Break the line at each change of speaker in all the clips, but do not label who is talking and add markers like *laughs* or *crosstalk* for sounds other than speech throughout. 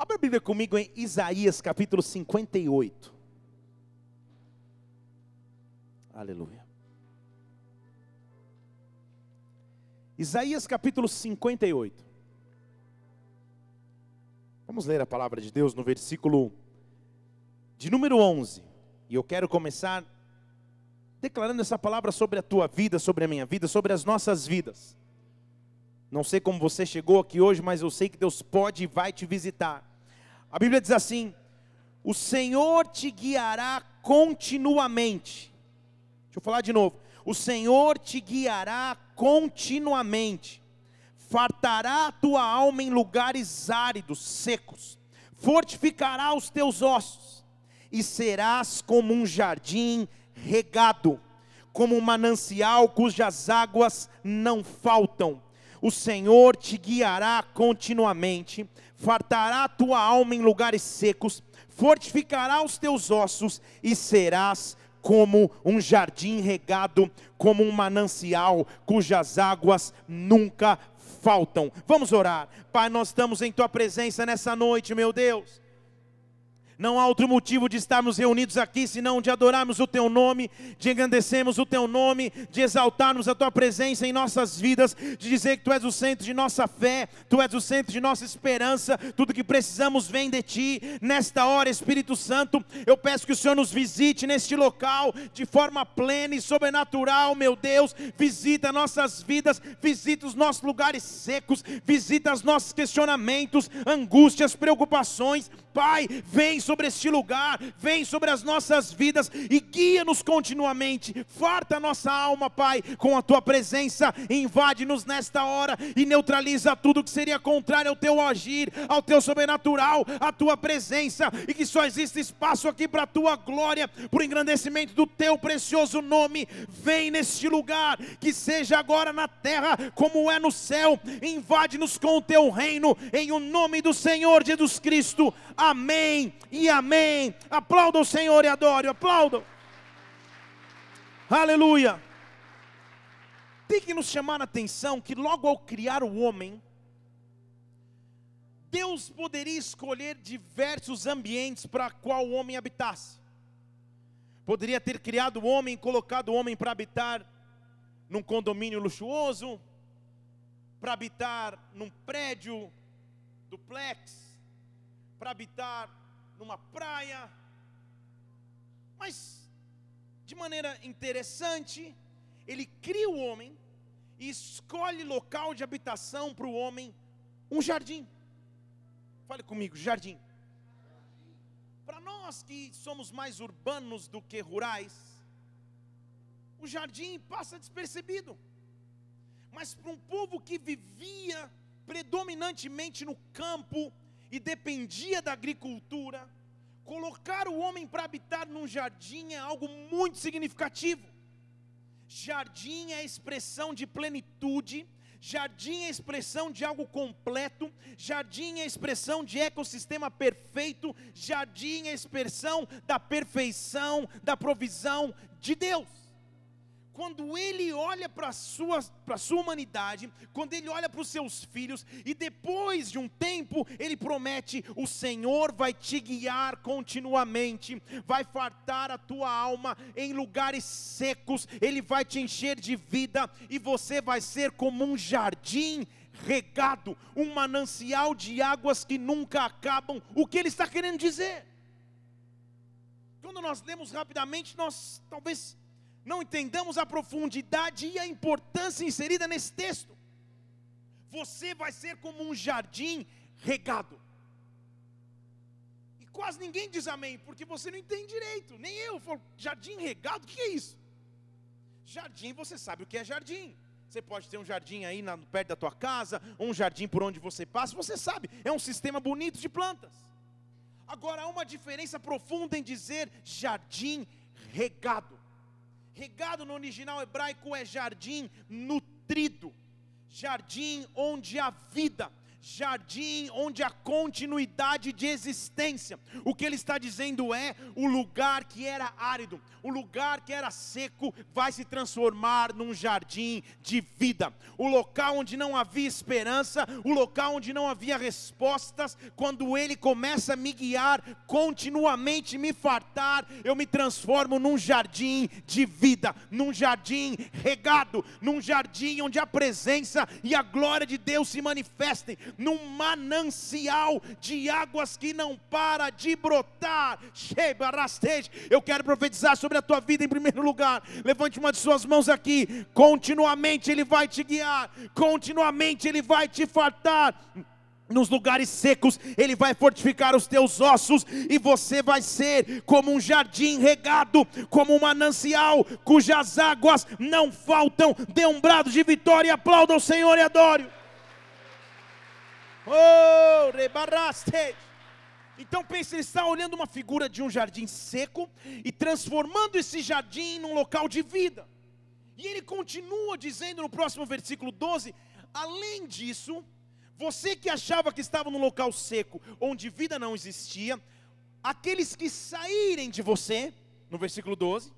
Abra a Bíblia comigo em Isaías capítulo 58. Aleluia. Isaías capítulo 58. Vamos ler a palavra de Deus no versículo de número 11. E eu quero começar declarando essa palavra sobre a tua vida, sobre a minha vida, sobre as nossas vidas. Não sei como você chegou aqui hoje, mas eu sei que Deus pode e vai te visitar. A Bíblia diz assim: O Senhor te guiará continuamente. Deixa eu falar de novo. O Senhor te guiará continuamente, fartará a tua alma em lugares áridos, secos, fortificará os teus ossos, e serás como um jardim regado, como um manancial cujas águas não faltam o Senhor te guiará continuamente, fartará a tua alma em lugares secos, fortificará os teus ossos e serás como um jardim regado, como um manancial cujas águas nunca faltam. Vamos orar. Pai, nós estamos em tua presença nessa noite, meu Deus. Não há outro motivo de estarmos reunidos aqui senão de adorarmos o Teu nome, de engrandecermos o Teu nome, de exaltarmos a Tua presença em nossas vidas, de dizer que Tu és o centro de nossa fé, Tu és o centro de nossa esperança, tudo que precisamos vem de Ti. Nesta hora, Espírito Santo, eu peço que o Senhor nos visite neste local de forma plena e sobrenatural, meu Deus. Visita nossas vidas, visita os nossos lugares secos, visita os nossos questionamentos, angústias, preocupações. Pai, vem sobre este lugar, vem sobre as nossas vidas e guia-nos continuamente. Farta a nossa alma, Pai, com a tua presença, invade-nos nesta hora e neutraliza tudo que seria contrário ao teu agir, ao teu sobrenatural, à tua presença, e que só existe espaço aqui para a tua glória, por engrandecimento do teu precioso nome. Vem neste lugar, que seja agora na terra como é no céu, invade-nos com o teu reino, em o nome do Senhor Jesus Cristo. Amém e amém. Aplaudam o Senhor e adore, aplaudam. Aleluia. Tem que nos chamar a atenção que logo ao criar o homem, Deus poderia escolher diversos ambientes para qual o homem habitasse. Poderia ter criado o homem, colocado o homem para habitar num condomínio luxuoso, para habitar num prédio duplex, para habitar numa praia. Mas, de maneira interessante, ele cria o homem e escolhe local de habitação para o homem um jardim. Fale comigo, jardim. Para nós que somos mais urbanos do que rurais, o jardim passa despercebido. Mas para um povo que vivia predominantemente no campo, e dependia da agricultura, colocar o homem para habitar num jardim é algo muito significativo. Jardim é a expressão de plenitude, jardim é a expressão de algo completo, jardim é a expressão de ecossistema perfeito, jardim é a expressão da perfeição, da provisão de Deus quando ele olha para a sua, para a sua humanidade, quando ele olha para os seus filhos, e depois de um tempo, ele promete: o Senhor vai te guiar continuamente, vai fartar a tua alma em lugares secos, ele vai te encher de vida, e você vai ser como um jardim regado, um manancial de águas que nunca acabam. O que ele está querendo dizer? Quando nós lemos rapidamente, nós talvez não entendamos a profundidade e a importância inserida nesse texto. Você vai ser como um jardim regado. E quase ninguém diz amém, porque você não entende direito. Nem eu falo, jardim regado, o que é isso? Jardim, você sabe o que é jardim. Você pode ter um jardim aí na, perto da tua casa, ou um jardim por onde você passa, você sabe, é um sistema bonito de plantas. Agora há uma diferença profunda em dizer jardim regado. Regado no original hebraico é jardim nutrido, jardim onde há vida, jardim onde há continuidade de existência. O que ele está dizendo é: o lugar que era árido, o lugar que era seco, vai se transformar num jardim de vida. O local onde não havia esperança, o local onde não havia respostas, quando ele começa a me guiar, continuamente me fartar, eu me transformo num jardim de vida, num jardim regado, num jardim onde a presença e a glória de Deus se manifestem, num manancial de águas que não para de brotar. Eu quero profetizar sobre a tua vida em primeiro lugar. Levante uma de suas mãos aqui. Continuamente Ele vai te guiar, continuamente Ele vai te fartar nos lugares secos, Ele vai fortificar os teus ossos, e você vai ser como um jardim regado, como um manancial, cujas águas não faltam. Dê um brado de vitória, aplauda o Senhor e adore. Oh, rebaraste. Então pense, ele está olhando uma figura de um jardim seco e transformando esse jardim num local de vida. E ele continua dizendo no próximo versículo 12: além disso, você que achava que estava num local seco, onde vida não existia, aqueles que saírem de você, no versículo 12,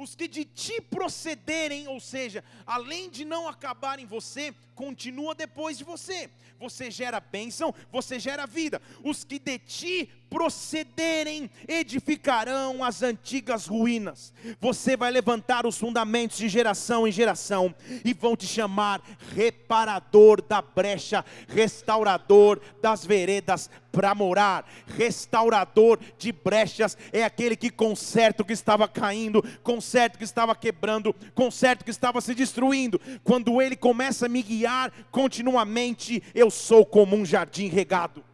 os que de ti procederem, ou seja, além de não acabar em você, continua depois de você. Você gera bênção, você gera vida. Os que de ti procederem, edificarão as antigas ruínas. Você vai levantar os fundamentos de geração em geração e vão te chamar reparador da brecha, restaurador das veredas para morar. Restaurador de brechas é aquele que conserta o que estava caindo, conserta o que estava quebrando, conserta o que estava se destruindo. Quando ele começa a me guiar continuamente, eu sou como um jardim regado.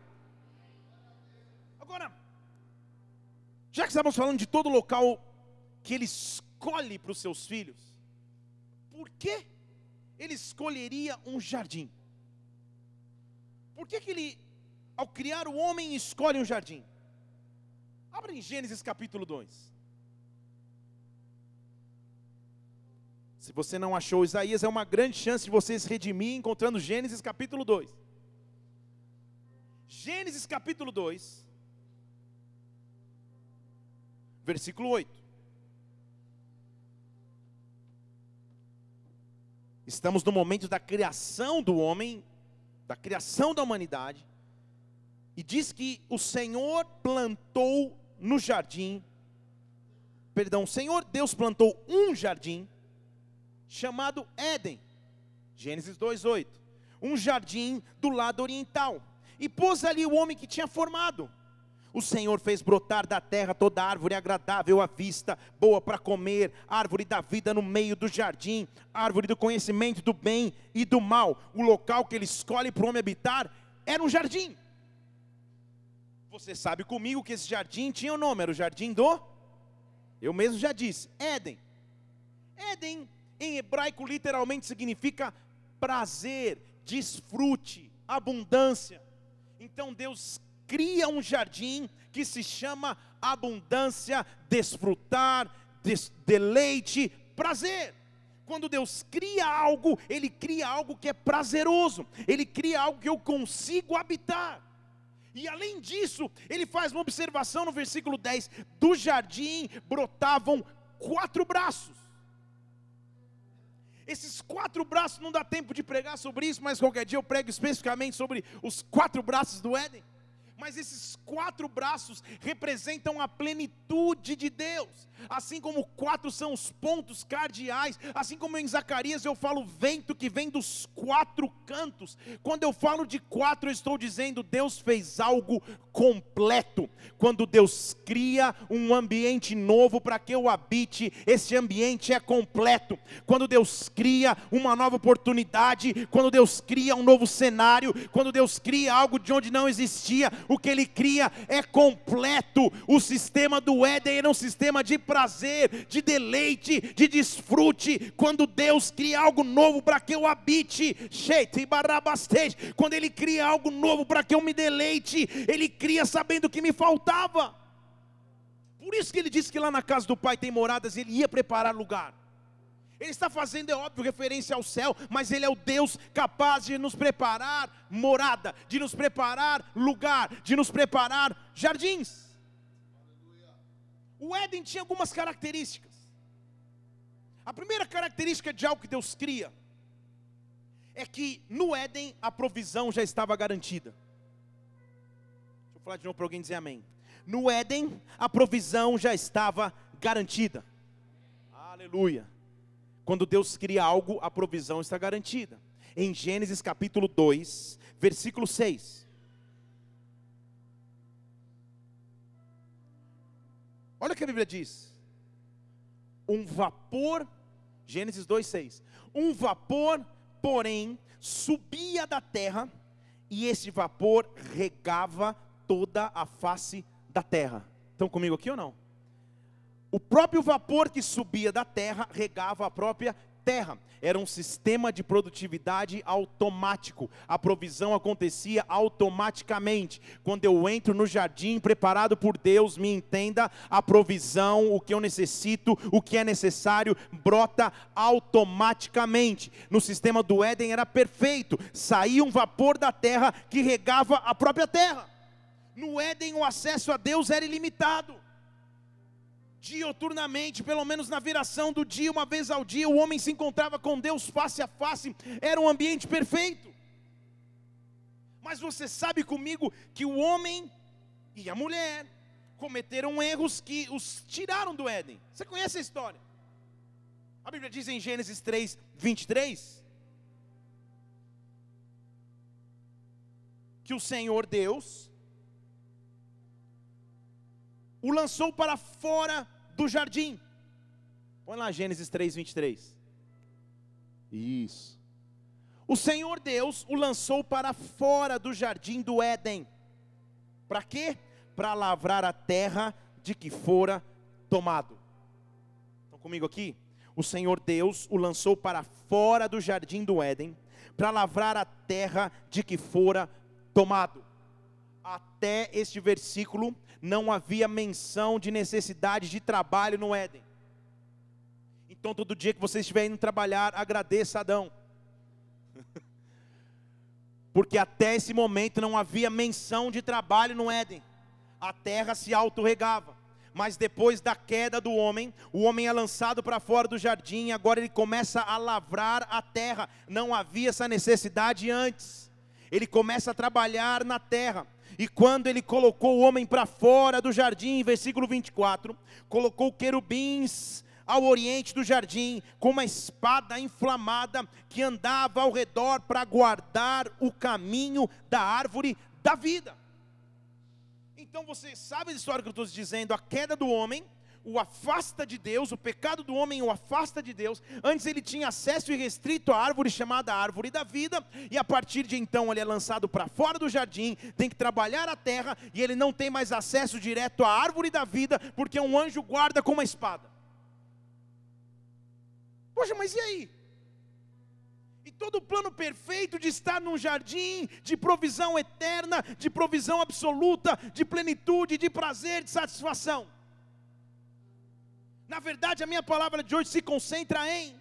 Já que estamos falando de todo local que ele escolhe para os seus filhos, por que ele escolheria um jardim? Por que, que ele, ao criar o homem, escolhe um jardim? Abra em Gênesis capítulo 2. Se você não achou Isaías, é uma grande chance de você se redimir encontrando Gênesis capítulo 2. Gênesis capítulo 2 versículo 8. Estamos no momento da criação do homem, da criação da humanidade, e diz que o Senhor plantou no jardim, perdão, o Senhor Deus plantou um jardim chamado Éden, Gênesis 2:8, um jardim do lado oriental, e pôs ali o homem que tinha formado. O Senhor fez brotar da terra toda árvore agradável à vista, boa para comer, árvore da vida no meio do jardim, árvore do conhecimento do bem e do mal. O local que ele escolhe para o homem habitar era um jardim. Você sabe comigo que esse jardim tinha o um nome, era o jardim do. Eu mesmo já disse, Éden. Éden, em hebraico, literalmente significa prazer, desfrute, abundância. Então Deus cria um jardim que se chama abundância, desfrutar, des, deleite, prazer. Quando Deus cria algo, Ele cria algo que é prazeroso, Ele cria algo que eu consigo habitar. E além disso, ele faz uma observação no versículo 10: do jardim brotavam quatro braços. Esses quatro braços não dá tempo de pregar sobre isso, mas qualquer dia eu prego especificamente sobre os quatro braços do Éden mas esses quatro braços representam a plenitude de Deus. Assim como quatro são os pontos cardeais, assim como em Zacarias eu falo vento que vem dos quatro cantos. Quando eu falo de quatro, eu estou dizendo Deus fez algo completo. Quando Deus cria um ambiente novo para que eu habite, esse ambiente é completo. Quando Deus cria uma nova oportunidade, quando Deus cria um novo cenário, quando Deus cria algo de onde não existia, o que ele cria é completo. O sistema do Éden era um sistema de prazer, de deleite, de desfrute. Quando Deus cria algo novo para que eu habite, quando Ele cria algo novo para que eu me deleite, Ele cria sabendo que me faltava. Por isso que Ele disse que lá na casa do Pai tem moradas, Ele ia preparar lugar. Ele está fazendo, é óbvio, referência ao céu, mas Ele é o Deus capaz de nos preparar morada, de nos preparar lugar, de nos preparar jardins. O Éden tinha algumas características. A primeira característica de algo que Deus cria é que no Éden a provisão já estava garantida. Deixa eu falar de novo para alguém dizer amém. No Éden a provisão já estava garantida. Aleluia. Quando Deus cria algo, a provisão está garantida. Em Gênesis capítulo 2, versículo 6. Olha o que a Bíblia diz. Um vapor, Gênesis 6. Um vapor, porém, subia da terra, e esse vapor regava toda a face da terra. Estão comigo aqui ou não? O próprio vapor que subia da terra regava a própria terra. Era um sistema de produtividade automático. A provisão acontecia automaticamente. Quando eu entro no jardim preparado por Deus, me entenda, a provisão, o que eu necessito, o que é necessário, brota automaticamente. No sistema do Éden era perfeito. Saía um vapor da terra que regava a própria terra. No Éden o acesso a Deus era ilimitado dioturnamente, pelo menos na viração do dia, uma vez ao dia, o homem se encontrava com Deus face a face, era um ambiente perfeito. Mas você sabe comigo que o homem e a mulher cometeram erros que os tiraram do Éden. Você conhece a história? A Bíblia diz em Gênesis 3, 23, que o Senhor Deus o lançou para fora do jardim. Põe lá Gênesis 3, 23. Isso. O Senhor Deus o lançou para fora do jardim do Éden. Para quê? Para lavrar a terra de que fora tomado. Estão comigo aqui? O Senhor Deus o lançou para fora do jardim do Éden, para lavrar a terra de que fora tomado. Até este versículo, não havia menção de necessidade de trabalho no Éden. Então, todo dia que você estiver indo trabalhar, agradeça Adão. *laughs* Porque até esse momento não havia menção de trabalho no Éden. A terra se autorregava. Mas depois da queda do homem, o homem é lançado para fora do jardim, agora ele começa a lavrar a terra. Não havia essa necessidade antes. Ele começa a trabalhar na terra. E quando ele colocou o homem para fora do jardim, versículo 24, colocou querubins ao oriente do jardim, com uma espada inflamada que andava ao redor para guardar o caminho da árvore da vida. Então você sabe a história que eu estou dizendo, a queda do homem, o afasta de Deus, o pecado do homem o afasta de Deus. Antes ele tinha acesso irrestrito à árvore chamada árvore da vida, e a partir de então ele é lançado para fora do jardim, tem que trabalhar a terra, e ele não tem mais acesso direto à árvore da vida, porque um anjo guarda com uma espada. Poxa, mas e aí? E todo o plano perfeito de estar num jardim de provisão eterna, de provisão absoluta, de plenitude, de prazer, de satisfação. Na verdade, a minha palavra de hoje se concentra em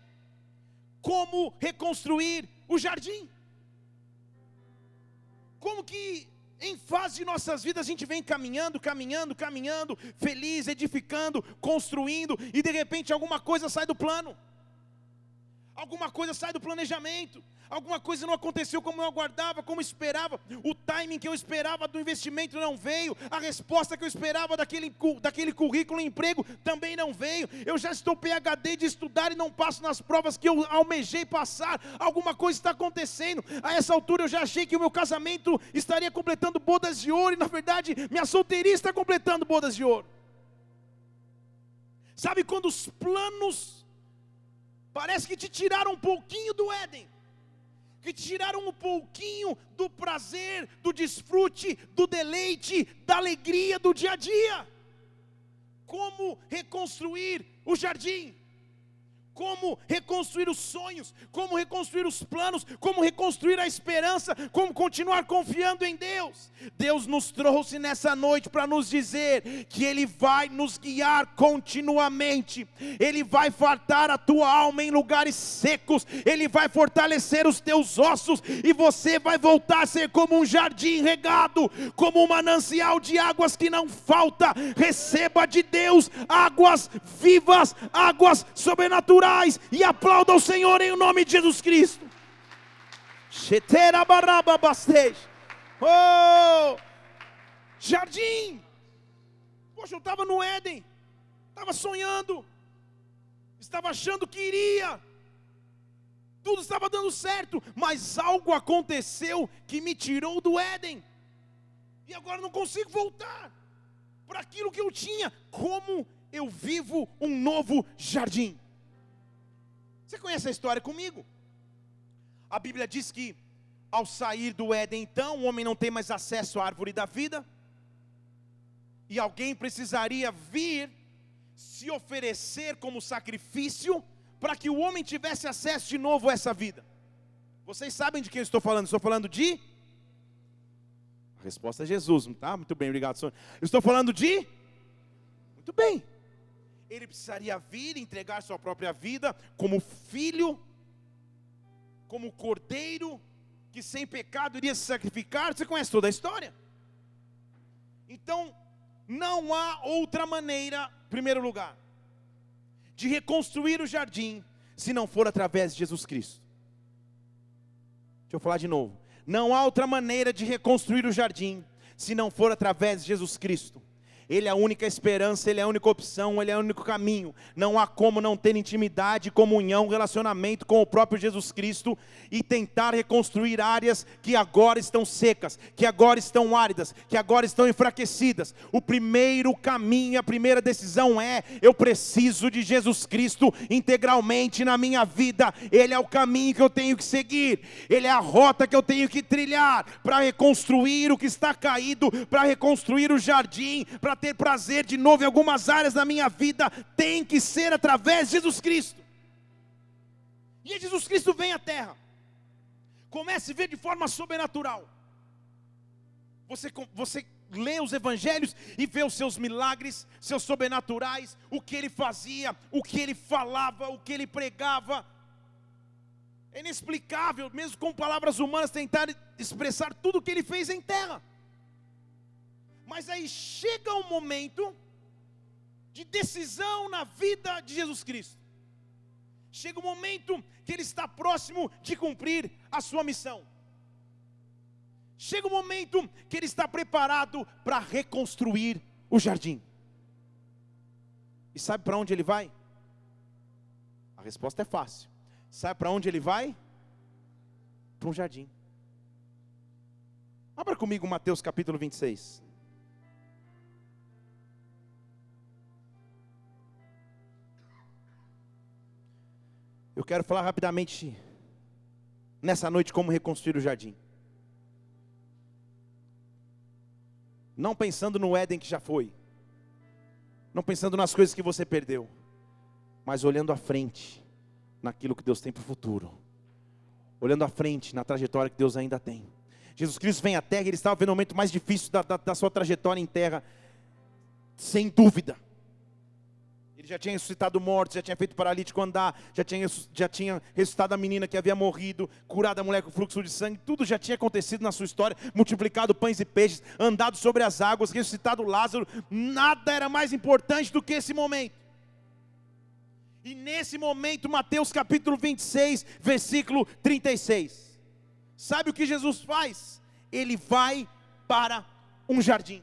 como reconstruir o jardim. Como que em fase de nossas vidas a gente vem caminhando, caminhando, caminhando, feliz, edificando, construindo, e de repente alguma coisa sai do plano, alguma coisa sai do planejamento, alguma coisa não aconteceu como eu aguardava, como esperava, o timing que eu esperava do investimento não veio, a resposta que eu esperava daquele, daquele currículo emprego também não veio, eu já estou PHD de estudar e não passo nas provas que eu almejei passar, alguma coisa está acontecendo, a essa altura eu já achei que o meu casamento estaria completando bodas de ouro, e na verdade minha solteirice está completando bodas de ouro. Sabe quando os planos parece que te tiraram um pouquinho do Éden, que tiraram um pouquinho do prazer, do desfrute, do deleite, da alegria do dia a dia. Como reconstruir o jardim? Como reconstruir os sonhos, como reconstruir os planos, como reconstruir a esperança, como continuar confiando em Deus. Deus nos trouxe nessa noite para nos dizer que Ele vai nos guiar continuamente, Ele vai fartar a tua alma em lugares secos, Ele vai fortalecer os teus ossos, e você vai voltar a ser como um jardim regado, como um manancial de águas que não falta. Receba de Deus águas vivas, águas sobrenaturais e aplauda o Senhor em nome de Jesus Cristo. Oh, jardim. Poxa, eu estava no Éden, estava sonhando, estava achando que iria, tudo estava dando certo, mas algo aconteceu que me tirou do Éden, e agora não consigo voltar para aquilo que eu tinha. Como eu vivo um novo jardim? Você conhece a história comigo? A Bíblia diz que ao sair do Éden, então, o homem não tem mais acesso à árvore da vida, e alguém precisaria vir se oferecer como sacrifício para que o homem tivesse acesso de novo a essa vida. Vocês sabem de quem eu estou falando? Estou falando de. A resposta é Jesus, tá? Muito bem, obrigado, senhor. Estou falando de. Muito bem ele precisaria vir entregar sua própria vida como filho, como cordeiro, que sem pecado iria se sacrificar. Você conhece toda a história? Então, não há outra maneira, em primeiro lugar, de reconstruir o jardim, se não for através de Jesus Cristo. Deixa eu falar de novo. Não há outra maneira de reconstruir o jardim, se não for através de Jesus Cristo. Ele é a única esperança, Ele é a única opção, Ele é o único caminho. Não há como não ter intimidade, comunhão, relacionamento com o próprio Jesus Cristo e tentar reconstruir áreas que agora estão secas, que agora estão áridas, que agora estão enfraquecidas. O primeiro caminho, a primeira decisão é: eu preciso de Jesus Cristo integralmente na minha vida. Ele é o caminho que eu tenho que seguir, Ele é a rota que eu tenho que trilhar para reconstruir o que está caído, para reconstruir o jardim, para ter prazer de novo em algumas áreas da minha vida, tem que ser através de Jesus Cristo. E Jesus Cristo vem à terra. Comece a ver de forma sobrenatural. Você, você lê os evangelhos e vê os seus milagres, seus sobrenaturais, o que ele fazia, o que ele falava, o que ele pregava. É inexplicável, mesmo com palavras humanas, tentar expressar tudo o que ele fez em terra. Mas aí chega um momento de decisão na vida de Jesus Cristo. Chega um momento que ele está próximo de cumprir a sua missão. Chega um momento que ele está preparado para reconstruir o jardim. E sabe para onde ele vai? A resposta é fácil. Sabe para onde ele vai? Para um jardim. Abra comigo Mateus capítulo 26. Eu quero falar rapidamente nessa noite como reconstruir o jardim. Não pensando no Éden que já foi, não pensando nas coisas que você perdeu, mas olhando à frente, naquilo que Deus tem para o futuro, olhando à frente na trajetória que Deus ainda tem. Jesus Cristo vem à terra, ele estava vendo o momento mais difícil da, da, da sua trajetória em terra, sem dúvida. Ele já tinha ressuscitado mortos, já tinha feito paralítico andar, já tinha, já tinha ressuscitado a menina que havia morrido, curado a mulher com fluxo de sangue, tudo já tinha acontecido na sua história, multiplicado pães e peixes, andado sobre as águas, ressuscitado Lázaro, nada era mais importante do que esse momento. E nesse momento, Mateus capítulo 26, versículo 36. Sabe o que Jesus faz? Ele vai para um jardim.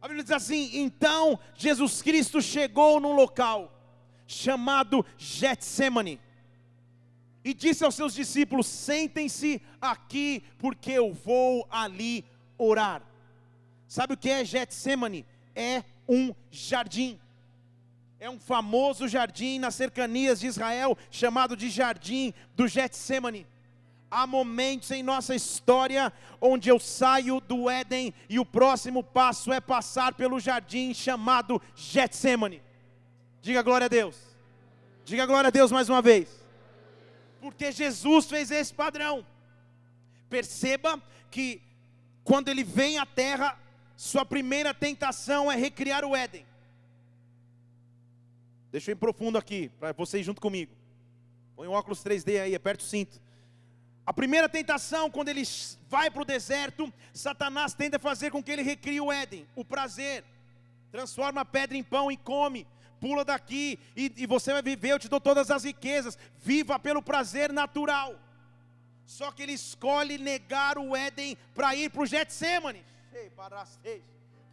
A Bíblia diz assim: então Jesus Cristo chegou num local chamado Getsemane e disse aos seus discípulos: sentem-se aqui, porque eu vou ali orar. Sabe o que é Getsemane? É um jardim. É um famoso jardim nas cercanias de Israel, chamado de Jardim do Getsemane. Há momentos em nossa história onde eu saio do Éden e o próximo passo é passar pelo jardim chamado Getsemane. Diga glória a Deus. Diga glória a Deus mais uma vez. Porque Jesus fez esse padrão. Perceba que quando ele vem à terra, sua primeira tentação é recriar o Éden. Deixa eu ir profundo aqui, para vocês junto comigo. Põe o óculos 3D aí, aperta o cinto. A primeira tentação, quando ele vai para o deserto, Satanás tenta fazer com que ele recrie o Éden, o prazer. Transforma a pedra em pão e come. Pula daqui e, e você vai viver. Eu te dou todas as riquezas. Viva pelo prazer natural. Só que ele escolhe negar o Éden para ir para o Getsemane.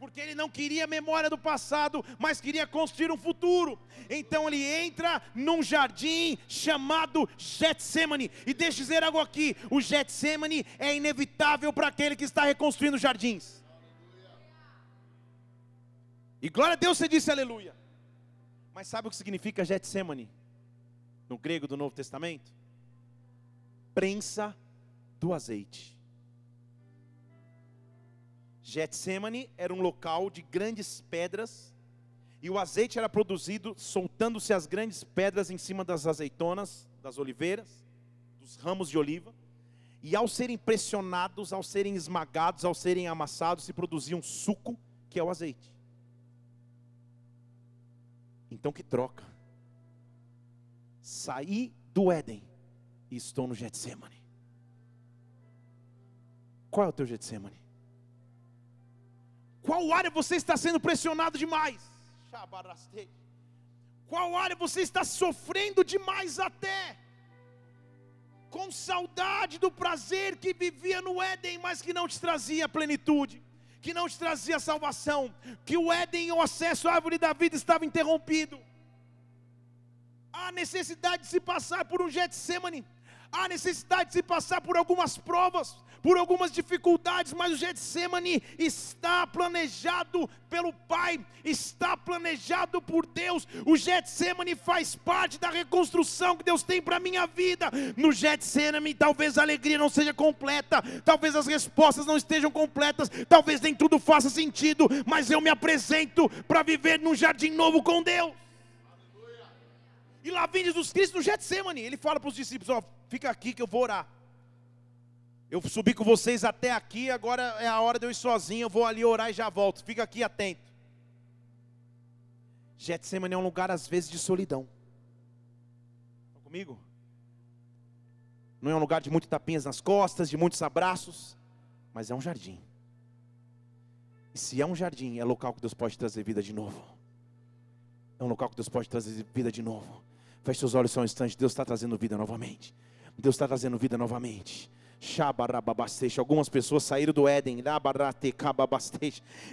Porque ele não queria memória do passado, mas queria construir um futuro. Então ele entra num jardim chamado Getsemane. E deixa eu dizer algo aqui: o Getsemane é inevitável para aquele que está reconstruindo jardins. E glória a Deus você disse aleluia. Mas sabe o que significa Getsemane? No grego do Novo Testamento? prensa do azeite. Getsemane era um local de grandes pedras e o azeite era produzido soltando-se as grandes pedras em cima das azeitonas, das oliveiras, dos ramos de oliva. E ao serem pressionados, ao serem esmagados, ao serem amassados, se produzia um suco, que é o azeite. Então que troca. Sair do Éden e estou no Getsemane. Qual é o teu Getsemane? Qual área você está sendo pressionado demais? Qual área você está sofrendo demais até? Com saudade do prazer que vivia no Éden, mas que não te trazia plenitude, que não te trazia salvação, que o Éden, o acesso à árvore da vida estava interrompido. Há necessidade de se passar por um Getsemane há necessidade de se passar por algumas provas, por algumas dificuldades, mas o Getsemane está planejado pelo Pai, está planejado por Deus. O Getsemane faz parte da reconstrução que Deus tem para a minha vida. No Getsemane, talvez a alegria não seja completa, talvez as respostas não estejam completas, talvez nem tudo faça sentido, mas eu me apresento para viver num jardim novo com Deus. E lá vem Jesus Cristo no Getsemane. Ele fala para os discípulos: Ó, fica aqui que eu vou orar. Eu subi com vocês até aqui, agora é a hora de eu ir sozinho. Eu vou ali orar e já volto. Fica aqui atento. Getsemane é um lugar às vezes de solidão. Estão comigo? Não é um lugar de muitos tapinhas nas costas, de muitos abraços, mas é um jardim. E se é um jardim, é local que Deus pode trazer vida de novo. É um local que Deus pode trazer vida de novo. Feche seus olhos só um instante. Deus está trazendo vida novamente. Deus está trazendo vida novamente. Algumas pessoas saíram do Éden.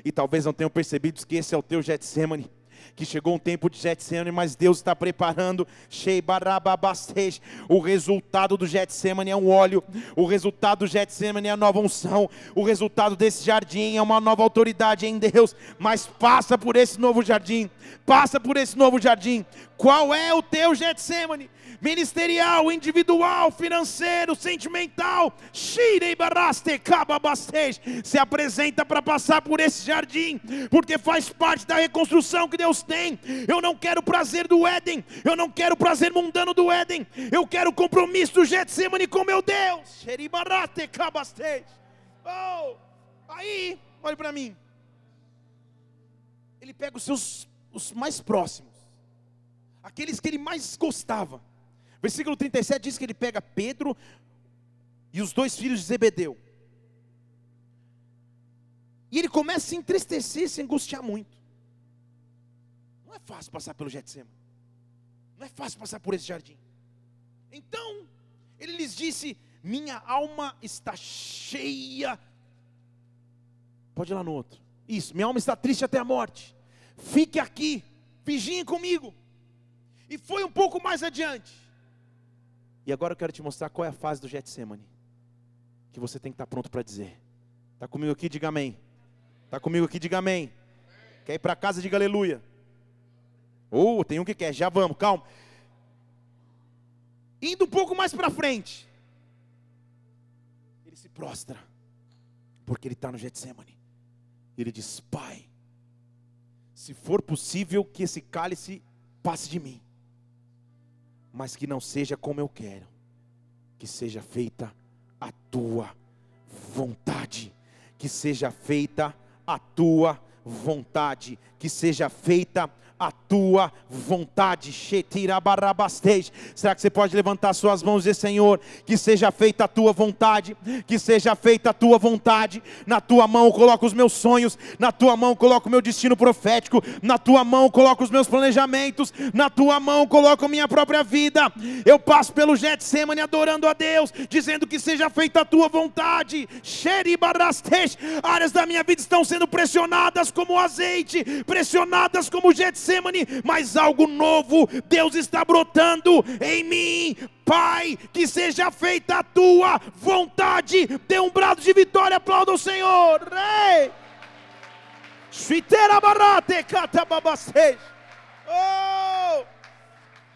E talvez não tenham percebido que esse é o teu Getsemane que chegou um tempo de Getsemane, mas Deus está preparando. O resultado do Getsemane é um óleo, o resultado do Getsemane é a nova unção, o resultado desse jardim é uma nova autoridade em Deus, mas passa por esse novo jardim, passa por esse novo jardim. Qual é o teu Getsemane? Ministerial, individual, financeiro, sentimental. Se apresenta para passar por esse jardim, porque faz parte da reconstrução que Deus tem. Eu não quero o prazer do Éden, eu não quero o prazer mundano do Éden, eu quero o compromisso do Getsemane com meu Deus. Oh, aí, olhe para mim. Ele pega os seus os mais próximos, aqueles que ele mais gostava, Versículo 37 diz que ele pega Pedro e os dois filhos de Zebedeu. E ele começa a se entristecer, se angustiar muito. Não é fácil passar pelo Getsemane. Não é fácil passar por esse jardim. Então, ele lhes disse: Minha alma está cheia. Pode ir lá no outro. Isso, minha alma está triste até a morte. Fique aqui, vigiem comigo. E foi um pouco mais adiante. E agora eu quero te mostrar qual é a fase do Getsemane. Que você tem que estar pronto para dizer. Está comigo aqui? Diga amém. Está comigo aqui? Diga amém. Quer ir para casa? Diga aleluia. Ou oh, tem um que quer, já vamos, calma. Indo um pouco mais para frente. Ele se prostra. Porque ele está no Getsemane. Ele diz: Pai, se for possível que esse cálice passe de mim. Mas que não seja como eu quero, que seja feita a tua vontade, que seja feita a tua vontade, que seja feita tua vontade. Será que você pode levantar suas mãos e dizer, Senhor, que seja feita a tua vontade, que seja feita a tua vontade. Na tua mão coloco os meus sonhos, na tua mão coloco o meu destino profético, na tua mão coloco os meus planejamentos, na tua mão coloco minha própria vida. Eu passo pelo Getsemane adorando a Deus, dizendo que seja feita a tua vontade. Áreas da minha vida estão sendo pressionadas como azeite, pressionadas como Getsemane Getsemane, mas algo novo Deus está brotando em mim. Pai, que seja feita a tua vontade. Dê um brado de vitória, aplauda o Senhor. Rei. Oh!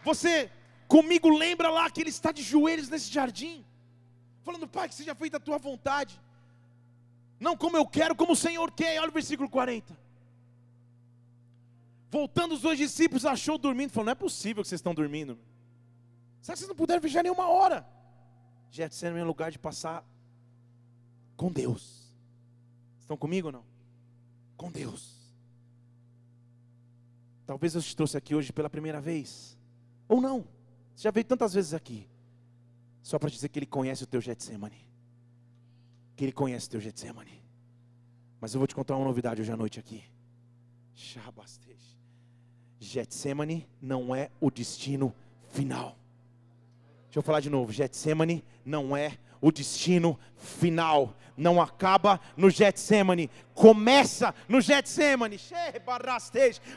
Você comigo lembra lá que ele está de joelhos nesse jardim, falando, Pai, que seja feita a tua vontade, não como eu quero, como o Senhor quer. Olha o versículo 40. Voltando os dois discípulos, achou dormindo. Falou: Não é possível que vocês estão dormindo. Será que vocês não puderam vigiar nenhuma hora? Getsemane é um lugar de passar com Deus. Estão comigo ou não? Com Deus. Talvez eu te trouxe aqui hoje pela primeira vez. Ou não. Você já veio tantas vezes aqui. Só para dizer que Ele conhece o teu Getsemane. Que Ele conhece o teu Getsemane. Mas eu vou te contar uma novidade hoje à noite aqui. Shabastej. Getsemane não é o destino final. Deixa eu falar de novo. Getsemane não é o destino final. Não acaba no Getsemane, começa no Getsemane.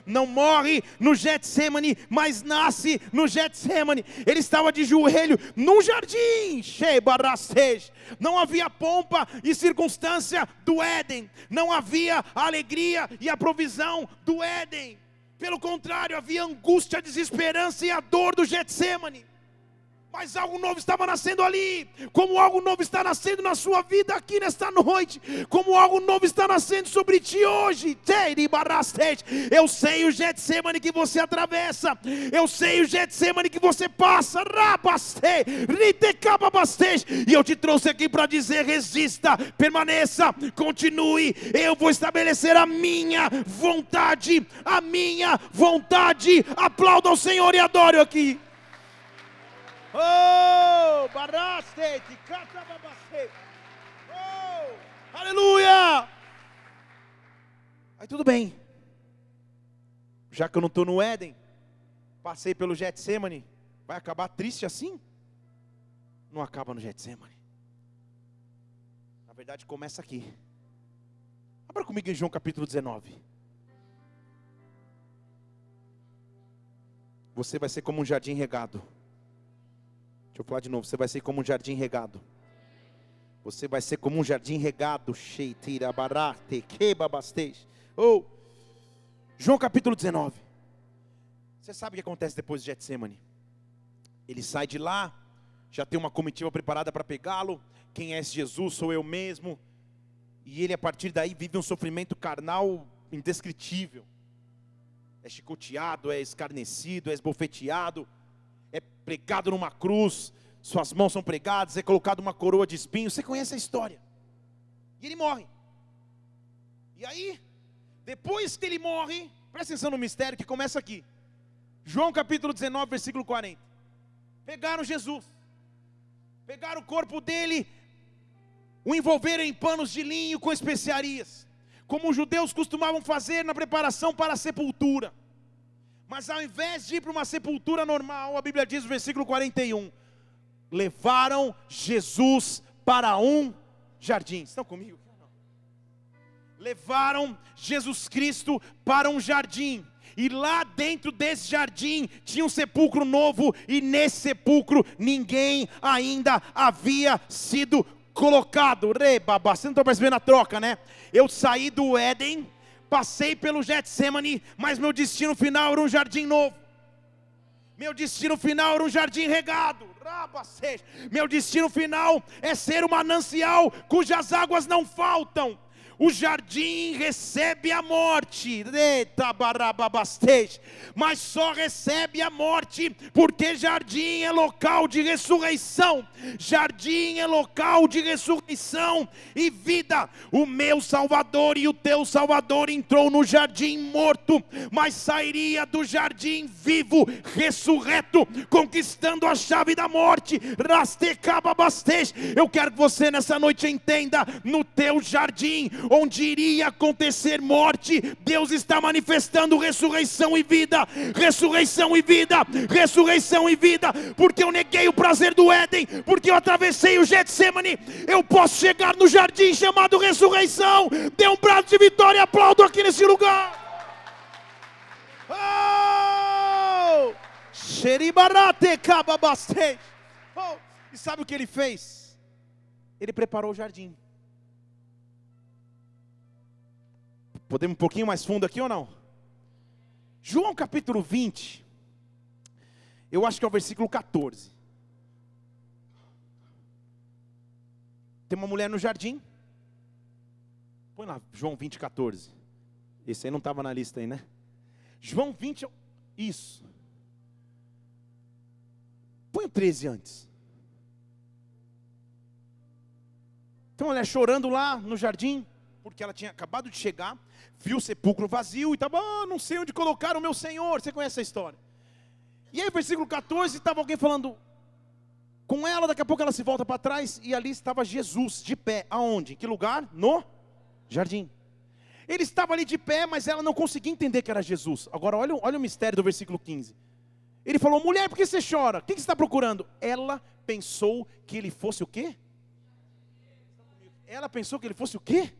Não morre no Getsemane, mas nasce no Getsemane. Ele estava de joelho num jardim. Não havia pompa e circunstância do Éden. Não havia a alegria e a provisão do Éden. Pelo contrário, havia angústia, desesperança e a dor do Getsemane. Mas algo novo estava nascendo ali, como algo novo está nascendo na sua vida aqui nesta noite, como algo novo está nascendo sobre ti hoje. Eu sei o Getsemane que você atravessa, eu sei o Getsemane que você passa, e eu te trouxe aqui para dizer: resista, permaneça, continue. Eu vou estabelecer a minha vontade, a minha vontade. Aplauda o Senhor e adore aqui. Oh, baraste, Oh, aleluia. Aí tudo bem. Já que eu não estou no Éden, passei pelo Getsemane, vai acabar triste assim? Não acaba no Getsemane. Na verdade, começa aqui. Abra comigo em João capítulo 19. Você vai ser como um jardim regado. Deixa eu falar de novo. Você vai ser como um jardim regado. Você vai ser como um jardim regado. Oh. João capítulo 19. Você sabe o que acontece depois de Getsemane? Ele sai de lá, já tem uma comitiva preparada para pegá-lo. Quem é esse Jesus? Sou eu mesmo. E ele, a partir daí, vive um sofrimento carnal indescritível. É chicoteado, é escarnecido, é esbofeteado é pregado numa cruz, suas mãos são pregadas, é colocado uma coroa de espinhos. Você conhece a história. E ele morre. E aí, depois que ele morre, presta atenção no mistério que começa aqui. João capítulo 19, versículo 40. Pegaram Jesus, pegaram o corpo dele, o envolveram em panos de linho com especiarias, como os judeus costumavam fazer na preparação para a sepultura. Mas ao invés de ir para uma sepultura normal, a Bíblia diz no versículo 41, levaram Jesus para um jardim. Estão comigo? Levaram Jesus Cristo para um jardim. E lá dentro desse jardim tinha um sepulcro novo, e nesse sepulcro ninguém ainda havia sido colocado. Rebaba, você não está percebendo a troca, né? Eu saí do Éden Passei pelo Getsemane, mas meu destino final era um jardim novo. Meu destino final era um jardim regado. Meu destino final é ser um manancial cujas águas não faltam. O jardim recebe a morte, mas só recebe a morte porque jardim é local de ressurreição, jardim é local de ressurreição e vida. O meu Salvador e o teu Salvador entrou no jardim morto, mas sairia do jardim vivo, ressurreto, conquistando a chave da morte. Eu quero que você nessa noite entenda: no teu jardim onde iria acontecer morte, Deus está manifestando ressurreição e vida, ressurreição e vida, ressurreição e vida, porque eu neguei o prazer do Éden, porque eu atravessei o Getsemane, eu posso chegar no jardim chamado ressurreição. Dê um brado de vitória e aplaudo aqui nesse lugar. Oh! Oh! E sabe o que ele fez? Ele preparou o jardim. Podemos um pouquinho mais fundo aqui ou não? João capítulo 20, eu acho que é o versículo 14. Tem uma mulher no jardim. Põe lá, João 20, 14. Esse aí não estava na lista aí, né? João 20, isso. Põe o 13 antes. Então, ela chorando lá no jardim, porque ela tinha acabado de chegar viu o sepulcro vazio e estava, ah, não sei onde colocar o meu Senhor. Você conhece essa história? E aí, versículo 14, estava alguém falando com ela, daqui a pouco ela se volta para trás e ali estava Jesus de pé. Aonde? Em que lugar? No jardim. Ele estava ali de pé, mas ela não conseguia entender que era Jesus. Agora, olha, olha o mistério do versículo 15. Ele falou: Mulher, por que você chora? O que você está procurando? Ela pensou que ele fosse o quê? Ela pensou que ele fosse o quê?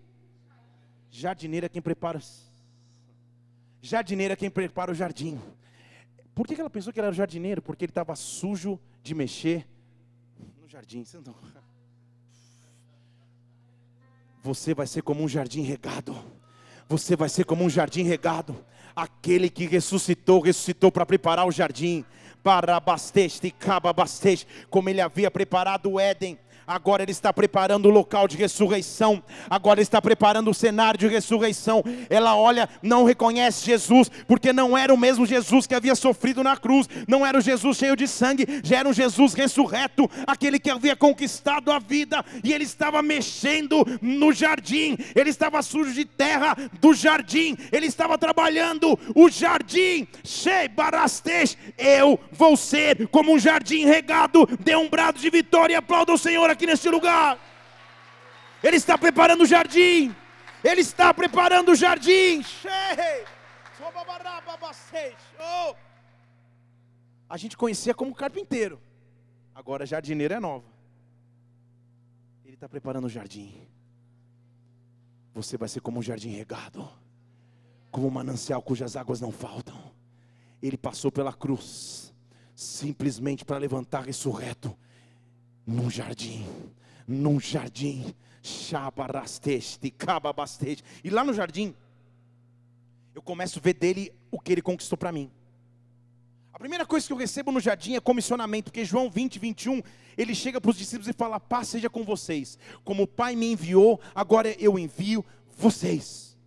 Jardineiro é quem prepara. Jardineiro é quem prepara o jardim. Por que ela pensou que ele era jardineiro? Porque ele estava sujo de mexer no jardim. Você vai ser como um jardim regado. Você vai ser como um jardim regado. Aquele que ressuscitou, ressuscitou para preparar o jardim. Para basteste, caba basteste, como ele havia preparado o Éden agora Ele está preparando o local de ressurreição, agora Ele está preparando o cenário de ressurreição. Ela olha, não reconhece Jesus, porque não era o mesmo Jesus que havia sofrido na cruz, não era o Jesus cheio de sangue, já era um Jesus ressurreto, aquele que havia conquistado a vida, e ele estava mexendo no jardim, ele estava sujo de terra do jardim, ele estava trabalhando o jardim, Shei Barastej, eu vou ser como um jardim regado, dê um brado de vitória, aplauda o Senhor aqui neste lugar. Ele está preparando o jardim. Ele está preparando o jardim. Oh. A gente conhecia como carpinteiro. Agora jardineiro é nova. Ele está preparando o jardim. Você vai ser como um jardim regado, como um manancial cujas águas não faltam. Ele passou pela cruz, simplesmente para levantar ressurreto num jardim, num jardim. E lá no jardim, eu começo a ver dele o que ele conquistou para mim. A primeira coisa que eu recebo no jardim é comissionamento, porque João 20, 21, ele chega para os discípulos e fala: Paz seja com vocês, como o Pai me enviou, agora eu envio vocês.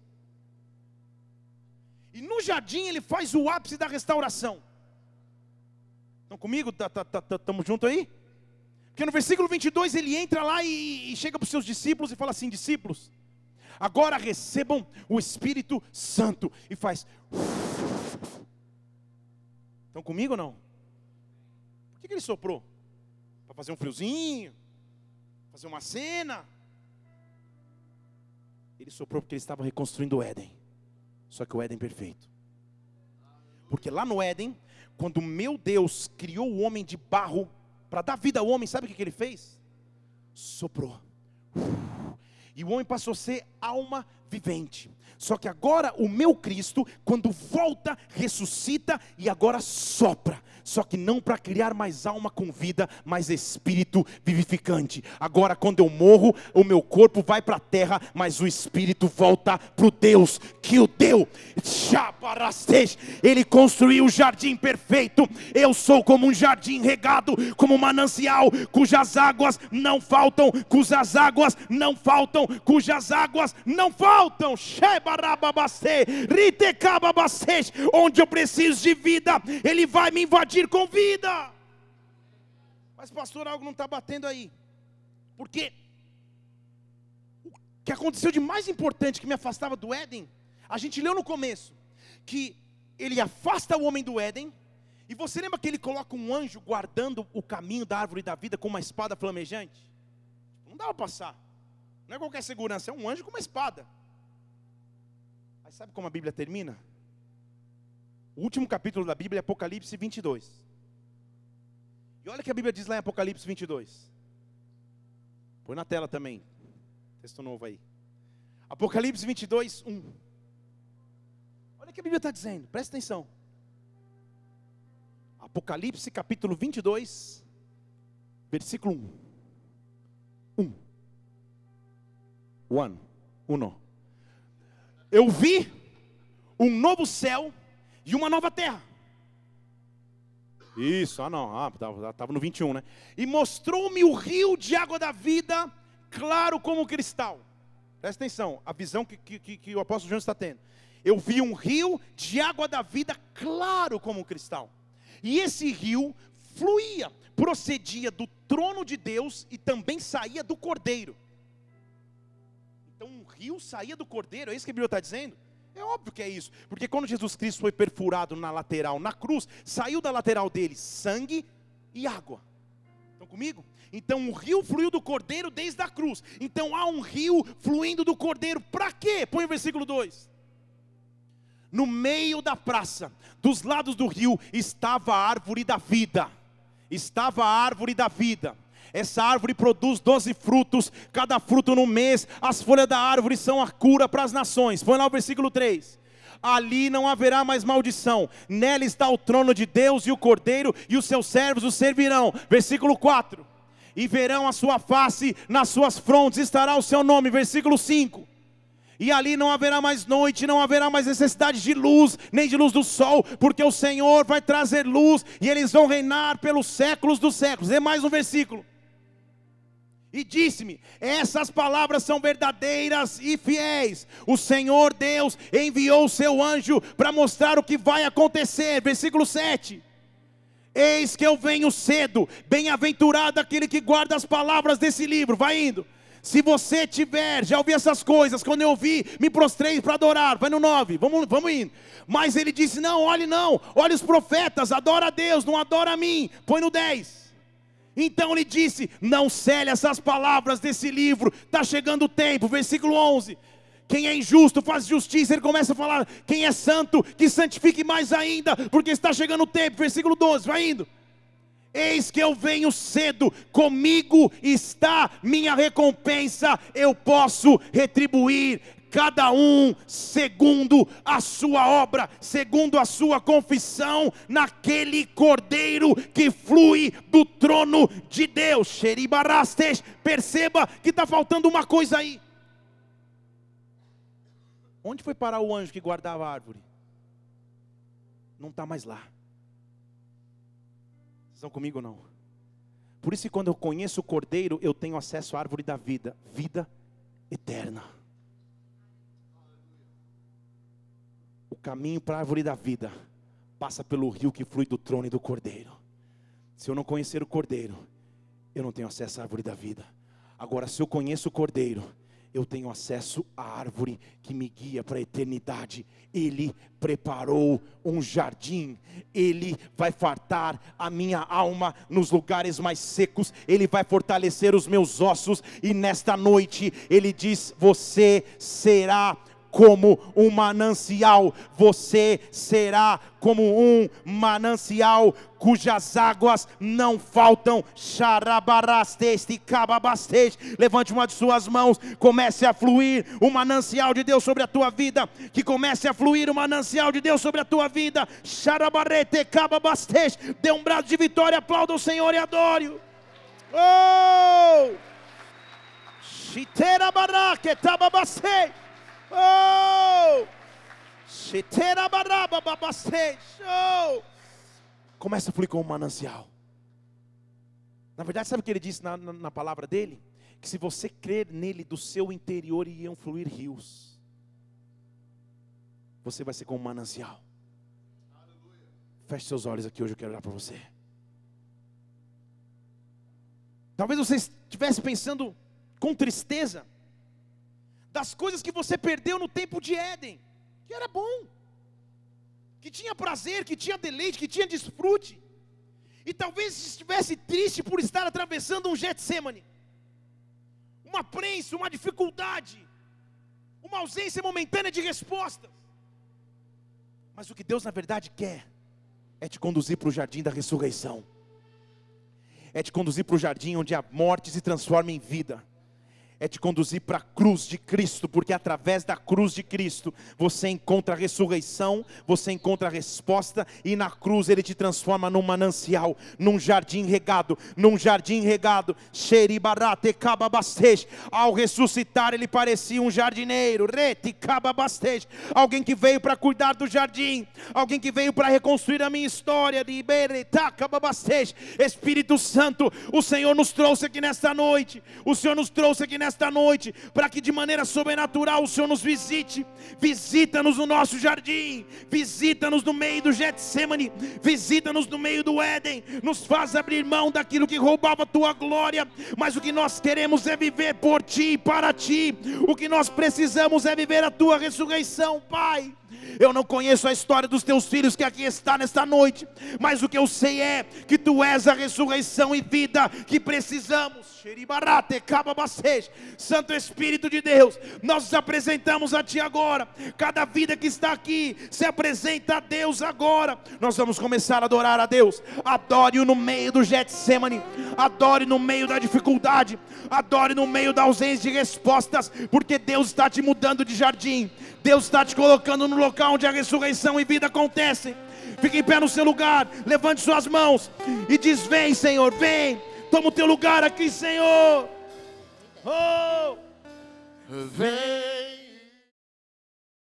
E no jardim ele faz o ápice da restauração. Estão comigo? Estamos tá, tá, tá, juntos aí? Porque no versículo 22 ele entra lá e, e chega para os seus discípulos e fala assim: discípulos, agora recebam o Espírito Santo. E faz. Estão comigo ou não? Por que, que ele soprou? Para fazer um friozinho? Fazer uma cena? Ele soprou porque ele estava reconstruindo o Éden. Só que o Éden perfeito. Porque lá no Éden, quando meu Deus criou o homem de barro, para dar vida ao homem, sabe o que, ele fez? Soprou. E o homem passou a ser alma vivente. Só que agora o meu Cristo, quando volta, ressuscita e agora sopra só que não para criar mais alma com vida, mas espírito vivificante. Agora, quando eu morro, o meu corpo vai para a terra, mas o espírito volta para o Deus que o deu. Ele construiu o jardim perfeito. Eu sou como um jardim regado, como um manancial, cujas águas não faltam, cujas águas não faltam, cujas águas não faltam. Onde eu preciso de vida, Ele vai me invadir com vida. Mas, pastor, algo não está batendo aí. Porque o que aconteceu de mais importante que me afastava do Éden, a gente leu no começo, que ele afasta o homem do Éden, e você lembra que ele coloca um anjo guardando o caminho da árvore da vida com uma espada flamejante? Não dá para passar. Não é qualquer segurança, é um anjo com uma espada. Aí sabe como a Bíblia termina? O último capítulo da Bíblia é Apocalipse 22. E olha o que a Bíblia diz lá em Apocalipse 22. Põe na tela também. Texto novo aí. Apocalipse 22, 1. Olha o que a Bíblia está dizendo, presta atenção. Apocalipse capítulo 22, versículo 1. 1. One. Uno. Eu vi um novo céu e uma nova terra. Isso, ah não, ah, estava no 21, né? E mostrou-me o rio de água da vida, claro como cristal. Presta atenção, a visão que, que, que o apóstolo João está tendo. Eu vi um rio de água da vida, claro como cristal. E esse rio fluía, procedia do trono de Deus e também saía do cordeiro. Então um rio saía do cordeiro, é isso que a Bíblia está dizendo? É óbvio que é isso, porque quando Jesus Cristo foi perfurado na lateral, na cruz, saiu da lateral dele sangue e água. Estão comigo? Então o rio fluiu do cordeiro desde a cruz. Então há um rio fluindo do cordeiro. Para quê? Põe o versículo 2. No meio da praça, dos lados do rio, estava a árvore da vida. Estava a árvore da vida. Essa árvore produz doze frutos, cada fruto no mês. As folhas da árvore são a cura para as nações. Põe lá o versículo 3 ali não haverá mais maldição. Nela está o trono de Deus e o cordeiro, e os seus servos o servirão. Versículo 4. E verão a sua face, nas suas frontes estará o seu nome. Versículo 5. E ali não haverá mais noite, não haverá mais necessidade de luz, nem de luz do sol, porque o Senhor vai trazer luz e eles vão reinar pelos séculos dos séculos. É mais um versículo. E disse-me: Essas palavras são verdadeiras e fiéis. O Senhor Deus enviou o seu anjo para mostrar o que vai acontecer. Versículo 7. Eis que eu venho cedo, bem-aventurado aquele que guarda as palavras desse livro. Vai indo. Se você tiver, já ouvi essas coisas, quando eu ouvi, me prostrei para adorar. Vai no 9, vamos, vamos indo. Mas ele disse: Não, olhe não, olhe os profetas, adora a Deus, não adora a mim. Põe no 10. Então ele disse: Não cele essas palavras desse livro, está chegando o tempo. Versículo 11. Quem é injusto faz justiça. Ele começa a falar: Quem é santo, que santifique mais ainda, porque está chegando o tempo. Versículo 12, vai indo. Eis que eu venho cedo, comigo está minha recompensa, eu posso retribuir cada um segundo a sua obra, segundo a sua confissão, naquele cordeiro que flui do trono de Deus. Xeribarastes, perceba que está faltando uma coisa aí. Onde foi parar o anjo que guardava a árvore? Não está mais lá. Vocês estão comigo não? Por isso, quando eu conheço o cordeiro, eu tenho acesso à árvore da vida, vida eterna. O caminho para a árvore da vida passa pelo rio que flui do trono e do cordeiro. Se eu não conhecer o cordeiro, eu não tenho acesso à árvore da vida. Agora, se eu conheço o cordeiro, eu tenho acesso à árvore que me guia para a eternidade. Ele preparou um jardim, ele vai fartar a minha alma nos lugares mais secos, ele vai fortalecer os meus ossos, e nesta noite ele diz: Você será como um manancial, você será como um manancial cujas águas não faltam. Levante uma de suas mãos, comece a fluir o manancial de Deus sobre a tua vida. Que comece a fluir o manancial de Deus sobre a tua vida. Dê um brado de vitória, aplauda o Senhor e adore. Oh! Shitera barake. Oh! Oh! Começa a fluir como um manancial. Na verdade, sabe o que ele disse na, na, na palavra dele? Que se você crer nele, do seu interior iriam fluir rios. Você vai ser como um manancial. Feche seus olhos aqui, hoje eu quero olhar para você. Talvez você estivesse pensando com tristeza das coisas que você perdeu no tempo de Éden, que era bom, que tinha prazer, que tinha deleite, que tinha desfrute. E talvez estivesse triste por estar atravessando um Getsemane, uma prensa, uma dificuldade, uma ausência momentânea de respostas. Mas o que Deus na verdade quer é te conduzir para o jardim da ressurreição, é te conduzir para o jardim onde a morte se transforma em vida é te conduzir para a cruz de Cristo, porque através da cruz de Cristo você encontra a ressurreição, você encontra a resposta, e na cruz ele te transforma num manancial, num jardim regado, num jardim regado. Ao ressuscitar, ele parecia um jardineiro, alguém que veio para cuidar do jardim, alguém que veio para reconstruir a minha história. Espírito Santo, o Senhor nos trouxe aqui nesta noite, o Senhor nos trouxe aqui nesta nesta noite, para que de maneira sobrenatural o Senhor nos visite. Visita-nos no nosso jardim, visita-nos no meio do Getsemane, visita-nos no meio do Éden, nos faz abrir mão daquilo que roubava a tua glória, mas o que nós queremos é viver por ti e para ti. O que nós precisamos é viver a tua ressurreição, Pai. Eu não conheço a história dos teus filhos que aqui está nesta noite, mas o que eu sei é que tu és a ressurreição e vida que precisamos. Santo Espírito de Deus, nós nos apresentamos a Ti agora. Cada vida que está aqui se apresenta a Deus agora. Nós vamos começar a adorar a Deus. Adore-o no meio do Getsemane, adore no meio da dificuldade, adore no meio da ausência de respostas, porque Deus está te mudando de jardim. Deus está te colocando no local onde a ressurreição e vida acontecem. Fique em pé no seu lugar, levante suas mãos e diz: Vem, Senhor, vem, toma o teu lugar aqui, Senhor. Oh, vem.